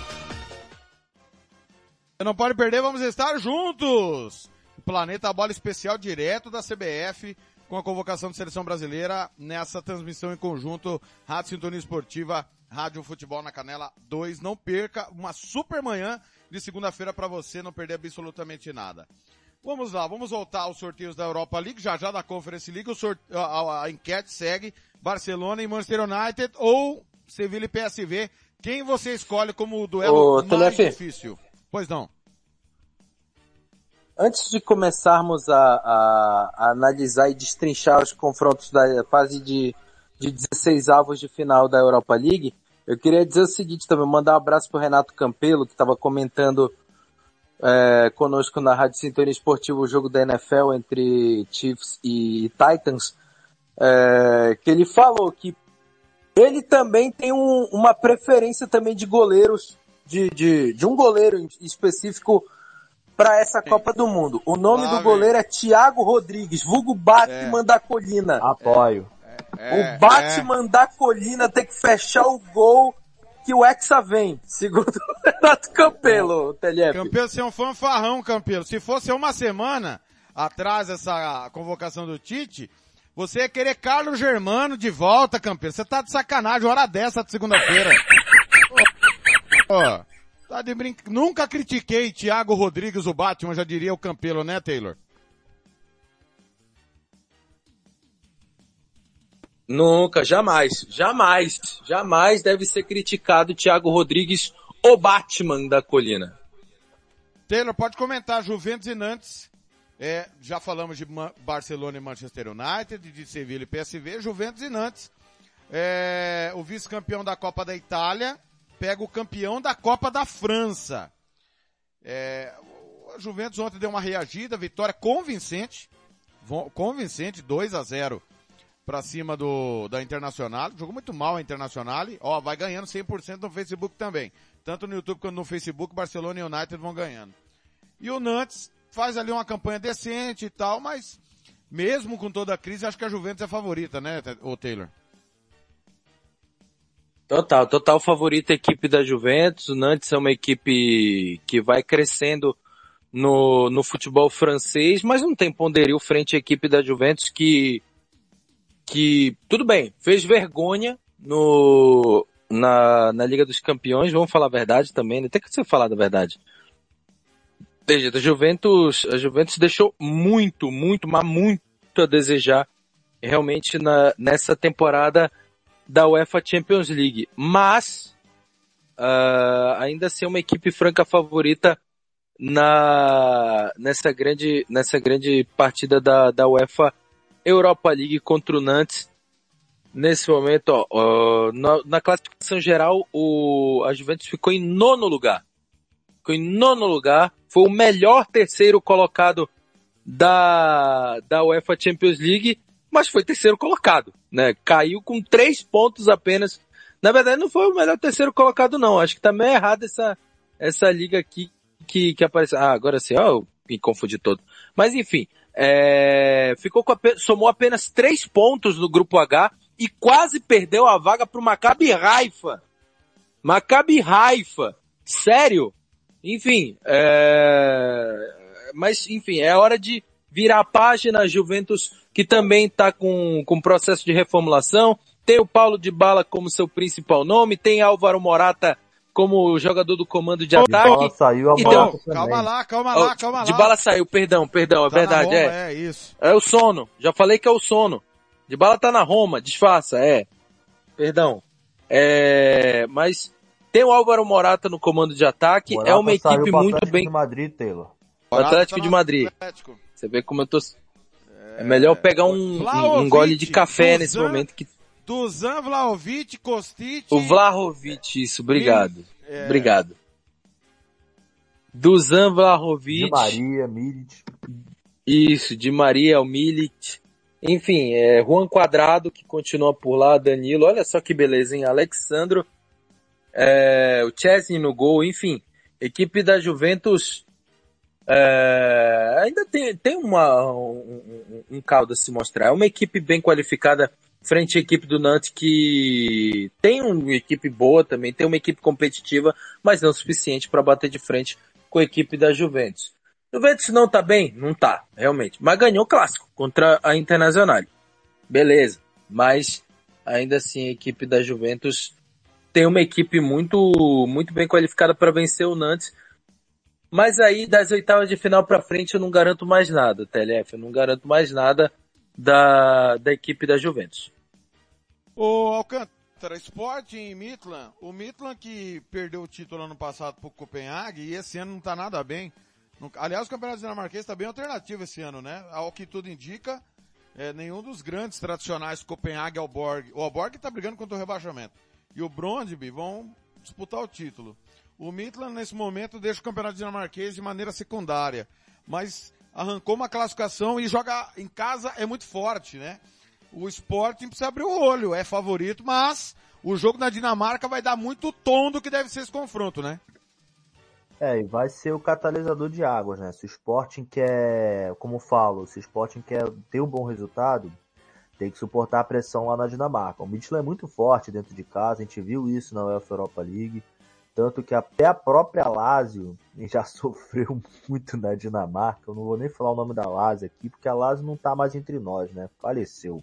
Não pode perder, vamos estar juntos! Planeta Bola Especial direto da CBF, com a convocação de seleção brasileira nessa transmissão em conjunto, Rádio Sintonia Esportiva, Rádio Futebol na Canela 2. Não perca uma super manhã de segunda-feira para você não perder absolutamente nada. Vamos lá, vamos voltar aos sorteios da Europa League, já já da Conference League, sorte... a, a, a enquete segue Barcelona e Manchester United ou Sevilla e PSV. Quem você escolhe como o duelo Ô, mais Telefe. difícil? Pois não. Antes de começarmos a, a- a analisar e destrinchar os confrontos da fase de, de 16 avos de final da Europa League, eu queria dizer o seguinte também, mandar um abraço para Renato Campelo, que estava comentando é, conosco na Rádio Sintonia Esportiva o jogo da NFL entre Chiefs e Titans, é, que ele falou que ele também tem um- uma preferência também de goleiros, de, de, de um goleiro específico para essa Copa do Mundo. O nome Lá do vem. goleiro é Thiago Rodrigues, vulgo Batman da Colina. Apoio. É, o Batman da Colina tem que fechar o gol que o Hexa vem, segundo o Renato Campelo, Telep. Campelo, você é um fanfarrão, Campelo. Se fosse uma semana atrás essa convocação do Tite, você ia querer Carlos Germano de volta, Campelo. Você tá de sacanagem, hora dessa de segunda-feira. Ó, tá de brinca... Nunca critiquei Thiago Rodrigues, o Batman, já diria o Campelo, né, Taylor? Nunca, jamais, jamais, jamais deve ser criticado Thiago Rodrigues, o Batman da Colina. Taylor, pode comentar, Juventus e Nantes. É, já falamos de Barcelona e Manchester United, de Sevilla e PSV, Juventus e Nantes. É, o vice-campeão da Copa da Itália pega o campeão da Copa da França. É, o Juventus ontem deu uma reagida, vitória convincente, convincente, 2 a 0 para cima do da Internacional. Jogou muito mal a Internacional. Ó, vai ganhando 100% no Facebook também. Tanto no YouTube quanto no Facebook, Barcelona e United vão ganhando. E o Nantes faz ali uma campanha decente e tal, mas mesmo com toda a crise, acho que a Juventus é a favorita, né, o Taylor? Total, total favorita a equipe da Juventus. O Nantes é uma equipe que vai crescendo no, no futebol francês, mas não tem ponderio frente à equipe da Juventus que, que, tudo bem, fez vergonha no, na, na Liga dos Campeões, vamos falar a verdade também, né? Tem que ser falar da verdade. Veja, a Juventus, a Juventus deixou muito, muito, mas muito a desejar realmente na, nessa temporada da UEFA Champions League, mas ah, ainda assim é uma equipe franca favorita na nessa grande nessa grande partida da, da UEFA Europa League contra o Nantes. Nesse momento, ó, ó, na, na classificação geral, o, a Juventus ficou em nono lugar. Ficou em nono lugar. Foi o melhor terceiro colocado da, da UEFA Champions League, mas foi terceiro colocado, né? Caiu com três pontos apenas. Na verdade, não foi o melhor terceiro colocado, não. Acho que tá meio errado essa, essa liga aqui que, que apareceu. Ah, agora sim, ó, eu me confundi todo. Mas enfim, é, ficou com ape- somou apenas três pontos no grupo H e quase perdeu a vaga pro Maccabi Haifa. Maccabi Haifa. Sério? Enfim, é... mas enfim, é hora de virar a página. Juventus que também está com, com processo de reformulação. Tem o Paulo de Bala como seu principal nome, tem Álvaro Morata como jogador do comando de De bola ataque. saiu a Então, Morata também. Calma lá, calma Ó, lá, calma lá. de bala saiu, perdão, perdão, é Tá verdade, Roma, é. É isso. É o sono. Já falei que é o sono. De bala tá na Roma, disfarça, é. Perdão. É, mas tem o Álvaro Morata no comando de ataque, Morata é uma equipe muito Atlético bem. de Madrid, Taylor. O Atlético Tá de no Madrid. Atlético. Você vê como eu tô. É melhor pegar um, um, um gole de café nesse Dusan, momento que. Dusan Vlaovic, Kostic. O Vlahovic, isso, obrigado. É. Obrigado. Dusan Vlahovic. Di Maria, Milic. Isso, de Maria, o Milit. Enfim, é Juan Quadrado que continua por lá, Danilo, olha só que beleza, hein? Alexandro, é, o Chesney no gol, enfim. equipe da Juventus é, ainda tem, tem uma, um, um, caldo a se mostrar. É uma equipe bem qualificada frente à equipe do Nantes que tem uma equipe boa também, tem uma equipe competitiva, mas não suficiente para bater de frente com a equipe da Juventus. Juventus não tá bem? Não tá, realmente. Mas ganhou o clássico contra a Internacional. Beleza. Mas ainda assim a equipe da Juventus tem uma equipe muito muito bem qualificada para vencer o Nantes. Mas aí das oitavas de final para frente eu não garanto mais nada, TLF, eu não garanto mais nada da, da equipe da Juventus. O Alcântara, Sporting e Midland, o Midland que perdeu o título ano passado pro Copenhague e esse ano não tá nada bem. Aliás, o Campeonato Dinamarquês está bem alternativo esse ano, né? Ao que tudo indica, é, nenhum dos grandes tradicionais, Copenhague Alborg. O Alborg está brigando contra o rebaixamento. E o Brondby vão disputar o título. O Midland, nesse momento, deixa o Campeonato Dinamarquês de maneira secundária. Mas arrancou uma classificação e joga em casa é muito forte, né? O Sporting precisa abrir o olho, é favorito, mas o jogo na Dinamarca vai dar muito tom do que deve ser esse confronto, né? É, e vai ser o catalisador de águas, né? Se o Sporting quer, como falo, se o Sporting quer ter um bom resultado, tem que suportar a pressão lá na Dinamarca. O Midland é muito forte dentro de casa, a gente viu isso na UEFA Europa League, tanto que até a própria Lazio já sofreu muito na Dinamarca. Eu não vou nem falar o nome da Lazio aqui, porque a Lazio não tá mais entre nós, né? Faleceu.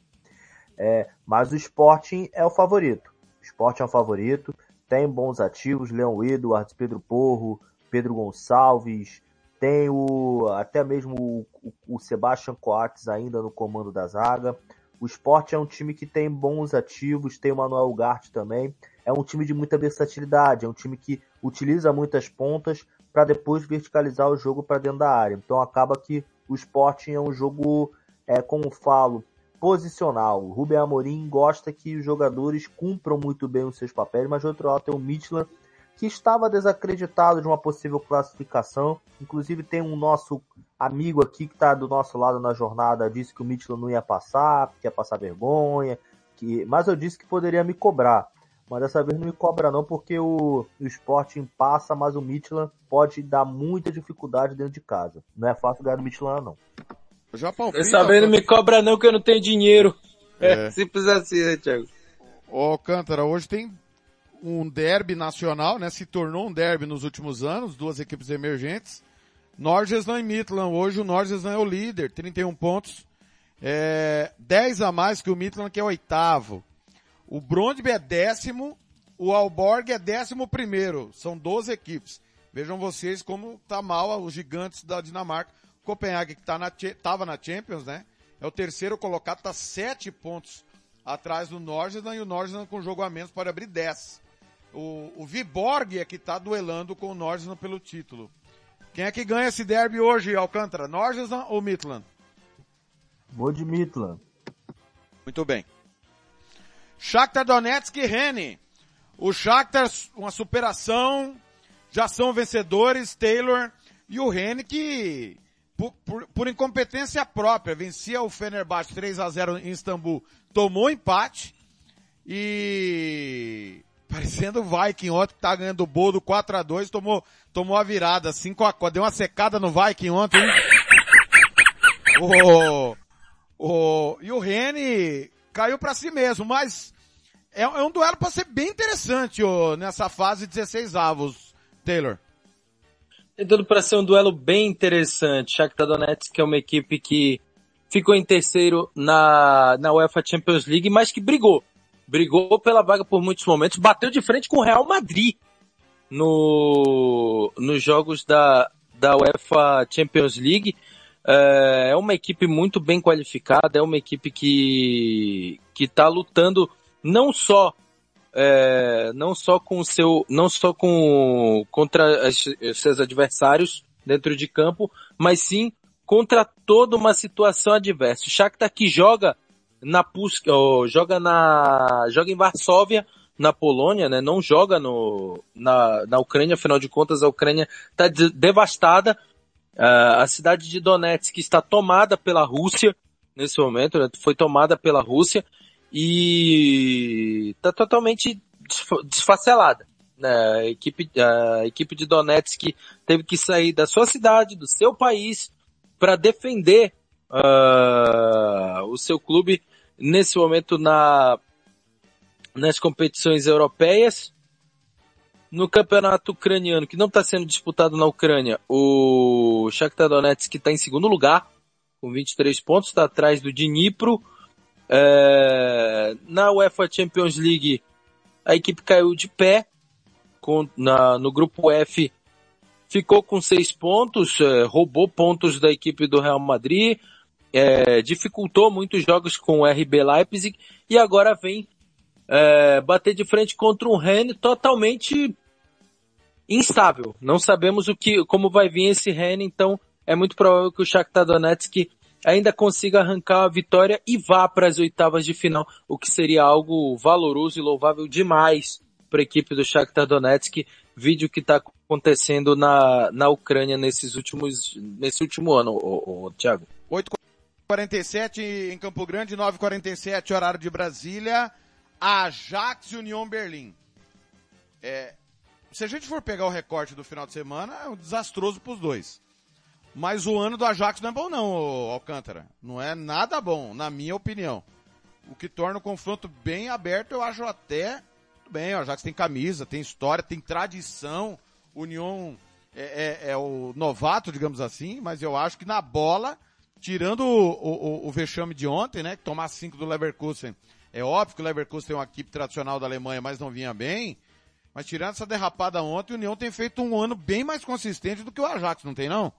É, mas o Sporting é o favorito. O Sporting é o favorito, tem bons ativos, Leão Edwards, Pedro Porro, Pedro Gonçalves, tem o até mesmo o, o, Sebastian Coates ainda no comando da zaga. O Sport é um time que tem bons ativos, tem o Manuel Ugarte também. É um time de muita versatilidade, é um time que utiliza muitas pontas para depois verticalizar o jogo para dentro da área. Então acaba que o Sporting é um jogo, é, como falo, posicional. O Rubem Amorim gosta que os jogadores cumpram muito bem os seus papéis, mas do outro lado tem o Midland que estava desacreditado de uma possível classificação. Inclusive tem um nosso amigo aqui que está do nosso lado na jornada, disse que o Midland não ia passar, que ia passar vergonha, que... mas eu disse que poderia me cobrar. Mas dessa vez não me cobra não, porque o, o Sporting passa, mas o Midland pode dar muita dificuldade dentro de casa. Não é fácil ganhar do Midland não. Já Dessa vez não me cobra não, que eu não tenho dinheiro. É, é simples assim, né, Thiago? Ô, Cântara, hoje tem um derby nacional, né? Se tornou um derby nos últimos anos, duas equipes emergentes. Norgesland e Midland. Hoje o Norgesland é o líder, 31 pontos. É, 10 a mais que o Midland, que é oitavo. O Brondby é décimo, o Alborg é décimo primeiro. São 12 equipes. Vejam vocês como tá mal os gigantes da Dinamarca. Copenhague, que tá na, tava na Champions, né? É o terceiro colocado, tá 7 pontos atrás do Norgesland e o Norgesland com jogo a menos pode abrir 10. O, o Viborg é que está duelando com o Nordsland pelo título. Quem é que ganha esse derby hoje, Alcântara? Nordsland ou Midland? Vou de Midland. Muito bem. Shakhtar Donetsk e Rene. O Shakhtar, uma superação, já são vencedores, Taylor e o Rene que, por, por, por incompetência própria, vencia o Fenerbahçe 3 a 0 em Istambul, tomou empate e Parecendo o Viking ontem que tá ganhando o bolo 4 a 2 tomou, tomou a virada, 5 a 4 deu uma secada no Viking ontem, hein? o, o, e o Rene caiu para si mesmo, mas é, é um duelo para ser bem interessante ó, nessa fase 16 avos, Taylor. Tem para ser um duelo bem interessante. Shakhtar Donetsk é uma equipe que ficou em terceiro na, na UEFA Champions League, mas que brigou brigou pela vaga por muitos momentos, bateu de frente com o Real Madrid no, nos jogos da, da UEFA Champions League. É, é uma equipe muito bem qualificada, é uma equipe que que está lutando não só é, não só com seu não só com contra as, seus adversários dentro de campo, mas sim contra toda uma situação adversa. O Shakhtar que joga na Pusk, joga na joga em Varsóvia, na Polônia, né? Não joga no na, na Ucrânia, afinal de contas a Ucrânia está de, devastada. Uh, a cidade de Donetsk está tomada pela Rússia nesse momento, né? foi tomada pela Rússia e está totalmente desfacelada. né, a equipe, a equipe de Donetsk teve que sair da sua cidade, do seu país, para defender uh, o seu clube nesse momento na, nas competições europeias. No campeonato ucraniano, que não está sendo disputado na Ucrânia, o Shakhtar Donetsk está em segundo lugar, com 23 pontos, está atrás do Dnipro. É, na UEFA Champions League, a equipe caiu de pé, com, na, no grupo F ficou com seis pontos, é, roubou pontos da equipe do Real Madrid, é, dificultou muitos jogos com o RB Leipzig e agora vem é, bater de frente contra um Rennes totalmente instável. Não sabemos o que, como vai vir esse Rennes, então é muito provável que o Shakhtar Donetsk ainda consiga arrancar a vitória e vá para as oitavas de final, o que seria algo valoroso e louvável demais para a equipe do Shakhtar Donetsk, vídeo que está acontecendo na, na Ucrânia nesses últimos, nesse último ano, o, o Thiago. 8h47 em Campo Grande, 9h47 horário de Brasília, Ajax e União Berlim. É, se a gente for pegar o recorte do final de semana, é um desastroso para os dois. Mas o ano do Ajax não é bom não, Alcântara. Não é nada bom, na minha opinião. O que torna o confronto bem aberto, eu acho até bem. O Ajax tem camisa, tem história, tem tradição. União é, é, é o novato, digamos assim, mas eu acho que na bola, tirando o, o, o vexame de ontem, né, tomar cinco do Leverkusen, é óbvio que o Leverkusen tem uma equipe tradicional da Alemanha, mas não vinha bem. Mas tirando essa derrapada ontem, o União tem feito um ano bem mais consistente do que o Ajax, não tem não?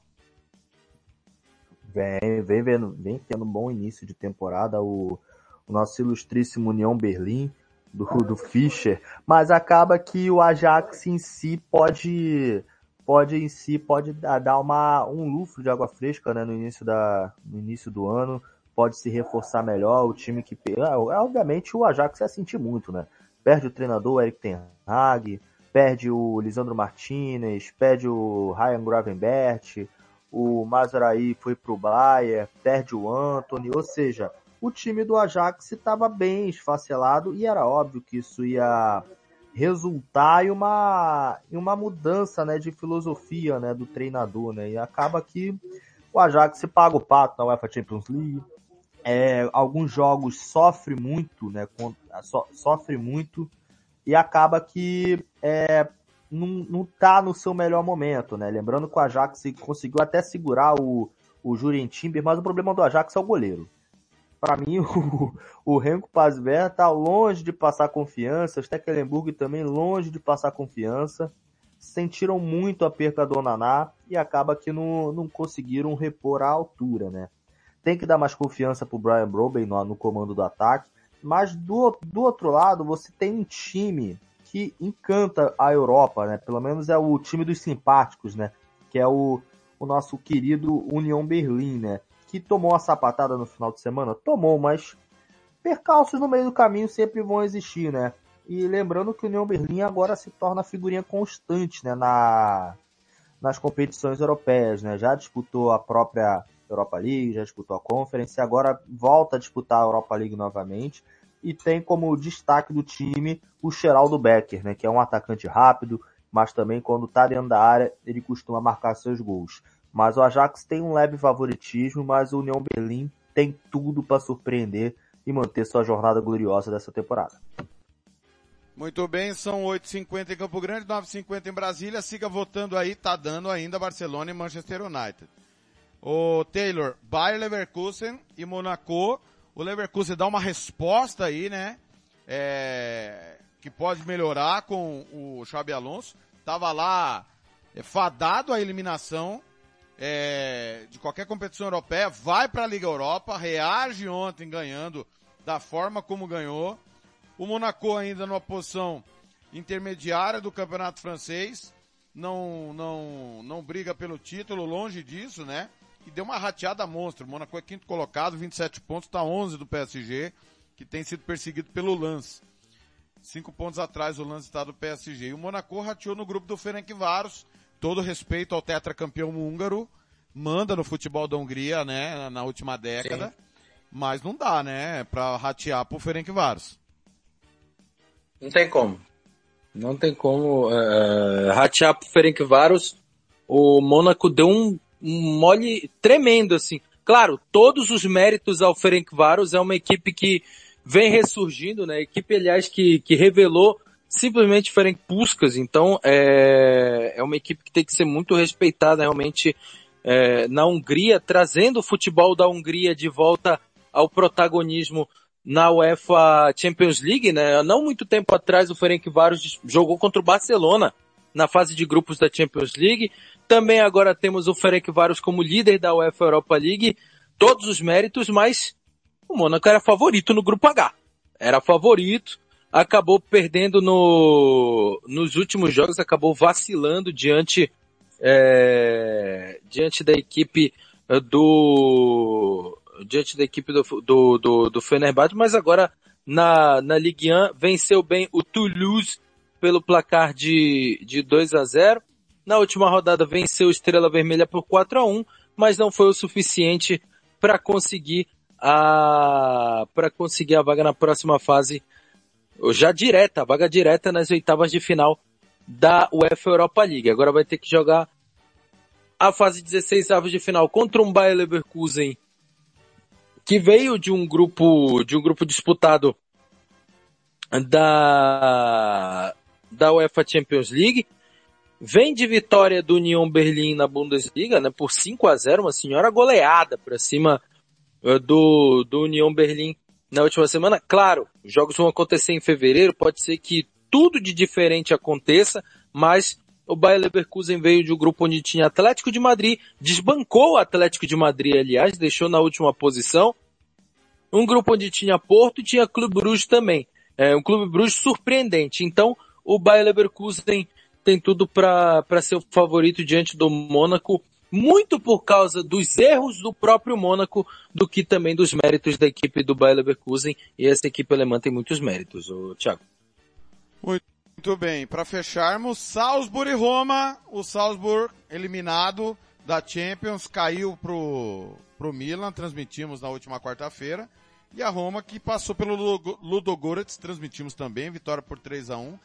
Vem, vem, vendo, vem tendo um bom início de temporada o, o nosso ilustríssimo União Berlim, do, do Fischer, mas acaba que o Ajax em si pode pode em si pode dar uma um lufo de água fresca né, no início da no início do ano pode se reforçar melhor o time que ah, obviamente o Ajax vai sentir muito né perde o treinador Eric Ten Hag perde o Lisandro Martinez perde o Ryan Gravenbert o Mazraí foi para o Bayern, perde o Anthony, ou seja, o time do Ajax estava bem esfacelado e era óbvio que isso ia resultar em uma, em uma mudança né, de filosofia né, do treinador. Né, e acaba que o Ajax se paga o pato na UEFA Champions League. É, alguns jogos sofre muito, né, so, sofre muito e acaba que é, não, não tá no seu melhor momento, né? Lembrando que o Ajax conseguiu até segurar o, o Jurien Timber, mas o problema do Ajax é o goleiro. Para mim, o, o Renko Pazver tá longe de passar confiança, o Stecklenburg também longe de passar confiança. Sentiram muito a perca do Onaná e acaba que não, não conseguiram repor a altura, né? Tem que dar mais confiança pro Brian Broben no, no comando do ataque, mas do, do outro lado, você tem um time que encanta a Europa, né? Pelo menos é o time dos simpáticos, né? Que é o, o nosso querido União Berlim, né? Que tomou a sapatada no final de semana? Tomou, mas percalços no meio do caminho sempre vão existir, né? E lembrando que o União Berlim agora se torna figurinha constante, né? Na, nas competições europeias, né? Já disputou a própria Europa League, já disputou a Conference, agora volta a disputar a Europa League novamente e tem como destaque do time o Geraldo Becker, né, que é um atacante rápido, mas também quando está dentro da área ele costuma marcar seus gols. Mas o Ajax tem um leve favoritismo, mas o União Berlim tem tudo para surpreender e manter sua jornada gloriosa dessa temporada. Muito bem, são 8h50 em Campo Grande, 9h50 em Brasília. Siga votando aí, tá dando ainda Barcelona e Manchester United. O Taylor, Bayer Leverkusen e Monaco o Leverkusen dá uma resposta aí, né? É, que pode melhorar com o Xabi Alonso. Tava lá é, fadado a eliminação é, de qualquer competição europeia, vai para a Liga Europa, reage ontem ganhando da forma como ganhou. O Monaco ainda numa posição intermediária do Campeonato Francês, não não não briga pelo título, longe disso, né? E deu uma rateada monstro. O Monaco é quinto colocado, 27 pontos, está 11 do PSG, que tem sido perseguido pelo Lance. Cinco pontos atrás o Lance está do PSG. E o Monaco rateou no grupo do Ferencváros, todo respeito ao tetracampeão húngaro, manda no futebol da Hungria, né, na última década, Sim. mas não dá, né, para ratear pro Ferencváros. Não tem como. Não tem como uh, ratear pro Ferencváros. O Mônaco deu um, um mole tremendo, assim. Claro, todos os méritos ao Ferencváros é uma equipe que vem ressurgindo, né? Equipe, aliás, que, que revelou simplesmente Ferenc Puskas. Então, é, é uma equipe que tem que ser muito respeitada realmente é, na Hungria, trazendo o futebol da Hungria de volta ao protagonismo na UEFA Champions League, né? Não muito tempo atrás o Ferencváros jogou contra o Barcelona na fase de grupos da Champions League. Também agora temos o Ferencváros como líder da UEFA Europa League. Todos os méritos, mas o Mônaco era favorito no grupo H. Era favorito, acabou perdendo no, nos últimos jogos, acabou vacilando diante, é, diante da equipe do, diante da equipe do, do, do, do Fenerbahçe, mas agora na, na Ligue 1 venceu bem o Toulouse pelo placar de, de 2 a 0. Na última rodada venceu Estrela Vermelha por 4 a 1, mas não foi o suficiente para conseguir a para conseguir a vaga na próxima fase, já direta, a vaga direta nas oitavas de final da UEFA Europa League. Agora vai ter que jogar a fase 16 avos de final contra um Bayer Leverkusen que veio de um grupo de um grupo disputado da da UEFA Champions League, vem de vitória do Union Berlim na Bundesliga, né, por 5 a 0, uma senhora goleada para cima uh, do do Union Berlim na última semana. Claro, os jogos vão acontecer em fevereiro, pode ser que tudo de diferente aconteça, mas o Bayer Leverkusen veio de um grupo onde tinha Atlético de Madrid, desbancou o Atlético de Madrid, aliás, deixou na última posição. Um grupo onde tinha Porto e tinha Clube Bruges também. É um Clube Bruges surpreendente. Então, o Bayer Leverkusen tem tudo para ser o favorito diante do Mônaco, muito por causa dos erros do próprio Mônaco, do que também dos méritos da equipe do Bayer Leverkusen. E essa equipe alemã tem muitos méritos, o Thiago. Muito bem, para fecharmos, Salzburg e Roma, o Salzburg eliminado da Champions, caiu pro, pro Milan, transmitimos na última quarta-feira, e a Roma que passou pelo Ludogorets, transmitimos também, vitória por 3 a 1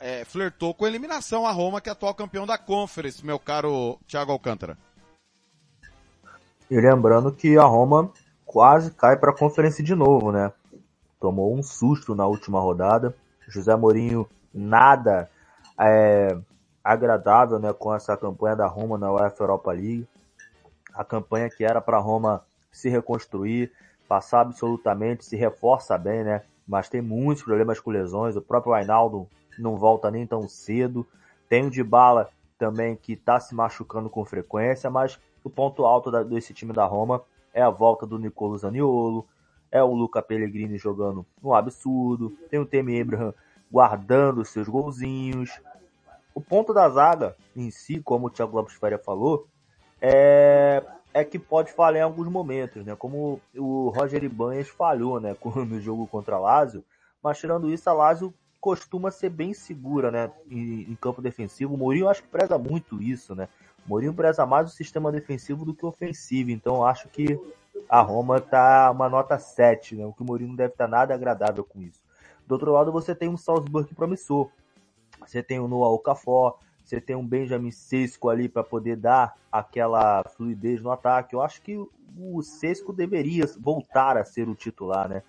é, flertou com a eliminação a Roma, que é atual campeão da Conference, meu caro Thiago Alcântara. E lembrando que a Roma quase cai para a Conference de novo, né? Tomou um susto na última rodada. José Mourinho nada é, agradável né, com essa campanha da Roma na UEFA Europa League. A campanha que era para Roma se reconstruir, passar absolutamente, se reforça bem, né? Mas tem muitos problemas com lesões. O próprio Ainaldo não volta nem tão cedo. Tem o Dybala também que está se machucando com frequência, mas o ponto alto da, desse time da Roma é a volta do Nicolo Zaniolo, é o Luca Pellegrini jogando um absurdo, tem o Temi Abraham guardando seus golzinhos. O ponto da zaga em si, como o Thiago Lopes Faria falou, é, é que pode falhar em alguns momentos, né? Como o Roger Ibanez falhou, né? No jogo contra a Lazio. Mas tirando isso, a Lazio costuma ser bem segura, né? Em, em campo defensivo. O Mourinho acho que preza muito isso, né? O Mourinho preza mais o sistema defensivo do que ofensivo. Então acho que a Roma tá uma nota 7, né? O que o Mourinho não deve estar nada agradável com isso. Do outro lado, você tem um Salzburg promissor. Você tem o Noah Okafor, você tem um Benjamin Sesco ali para poder dar aquela fluidez no ataque. Eu acho que o Sesco deveria voltar a ser o titular, né?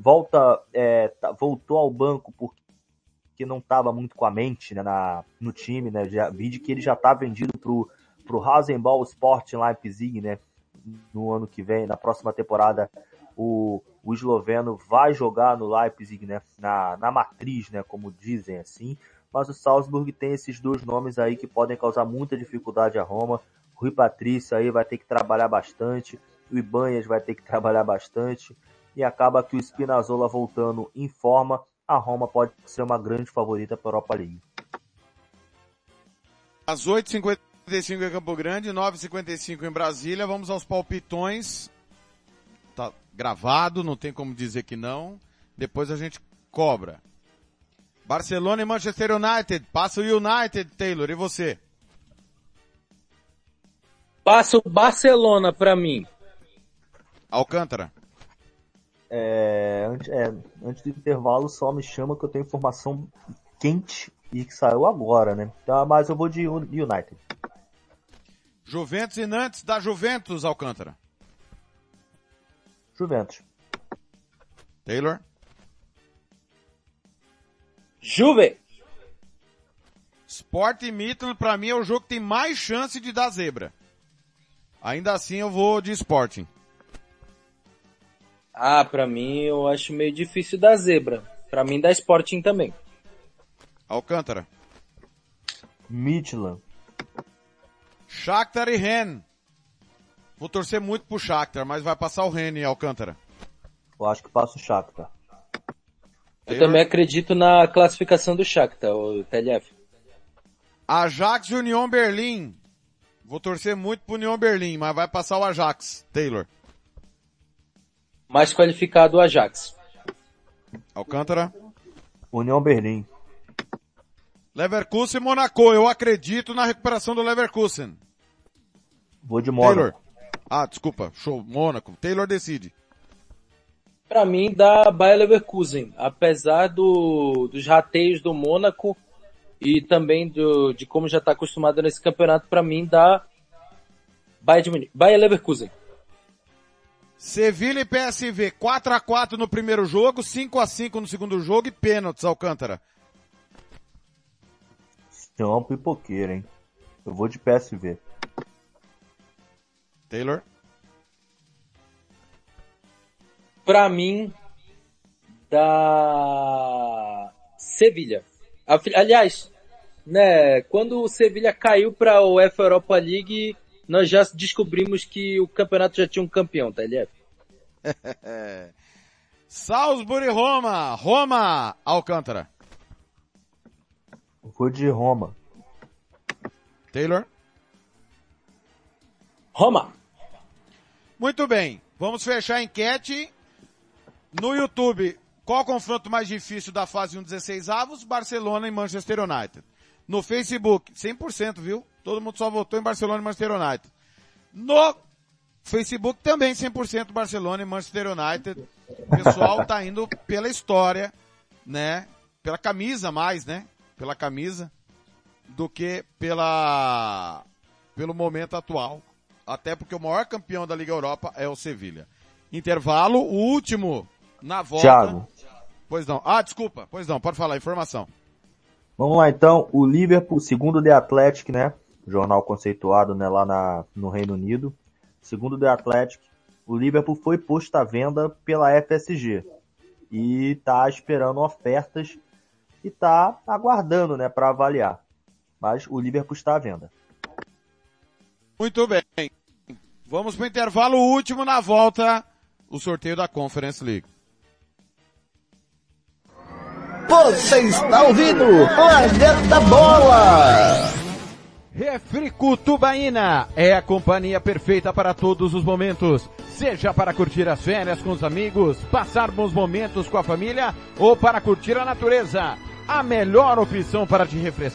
Volta, é, tá, voltou ao banco porque não estava muito com a mente né, na, no time, né? Já vi que ele já está vendido pro pro Rasenball Sport Leipzig, né? No ano que vem, na próxima temporada, o, o esloveno vai jogar no Leipzig, né, na, na matriz, né, como dizem assim, mas o Salzburg tem esses dois nomes aí que podem causar muita dificuldade a Roma. O Rui Patrício aí vai ter que trabalhar bastante, o Ibanhas vai ter que trabalhar bastante, e acaba que o Spinazzola voltando em forma, a Roma pode ser uma grande favorita para a Europa League. Às 8h55 em Campo Grande, 9h55 em Brasília, vamos aos palpitões tá gravado, não tem como dizer que não. Depois a gente cobra. Barcelona e Manchester United. Passa o United, Taylor. E você? Passa o Barcelona para mim. Alcântara. É, antes, é, antes do intervalo, só me chama que eu tenho informação quente e que saiu agora, né? Então, mas eu vou de United. Juventus e Nantes da Juventus, Alcântara. Juventus. Taylor. Juve. Sport e Midland, pra mim, é o jogo que tem mais chance de dar zebra. Ainda assim, eu vou de Sporting. Ah, pra mim, eu acho meio difícil dar zebra. Pra mim, dá Sporting também. Alcântara. Midland. Shakhtar e Ren. Vou torcer muito pro Shakhtar, mas vai passar o Ren e Alcântara. Eu acho que passa o Shakhtar. Eu Taylor. também acredito na classificação do Shakhtar, o TLF. Ajax e União Berlim. Vou torcer muito pro União Berlim, mas vai passar o Ajax. Taylor. Mais qualificado o Ajax. Alcântara. União Berlim. Leverkusen e Monaco. Eu acredito na recuperação do Leverkusen. Vou de Mônaco. Taylor. Ah, desculpa. Show. Mônaco. Taylor decide. Para mim, dá Bayer Leverkusen. Apesar do, dos rateios do Mônaco, e também do, de como já está acostumado nesse campeonato, para mim dá Bayern, Bayern Leverkusen. Sevilha e PSV, 4 a 4 no primeiro jogo, 5 a 5 no segundo jogo e pênaltis, Alcântara. Isso é uma pipoqueira, hein? Eu vou de PSV. Taylor? Pra mim, da Sevilha. Aliás, né, quando o Sevilha caiu para o UEFA Europa League, nós já descobrimos que o campeonato já tinha um campeão, tá, LF? Salzburg Roma, Roma, Alcântara. Vou de Roma. Taylor? Roma. Muito bem, vamos fechar a enquete. No YouTube, qual o confronto mais difícil da fase 1 16 avos? Barcelona e Manchester United. No Facebook, 100%, viu? Todo mundo só votou em Barcelona e Manchester United. No Facebook também 100% Barcelona e Manchester United. O pessoal tá indo pela história, né? Pela camisa mais, né? Pela camisa do que pela pelo momento atual. Até porque o maior campeão da Liga Europa é o Sevilha. Intervalo, o último na volta. Thiago. Pois não. Ah, desculpa. Pois não, pode falar, informação. Vamos lá então, o Liverpool, segundo The Athletic, né? Jornal conceituado né, lá na, no Reino Unido. Segundo The Athletic, o Liverpool foi posto à venda pela FSG. E está esperando ofertas e está aguardando né, para avaliar. Mas o Liverpool está à venda. Muito bem. Vamos para o intervalo último na volta, o sorteio da Conference League. Você está ouvindo Planeta Bola! Refrico Tubaína é a companhia perfeita para todos os momentos. Seja para curtir as férias com os amigos, passar bons momentos com a família ou para curtir a natureza. A melhor opção para te refrescar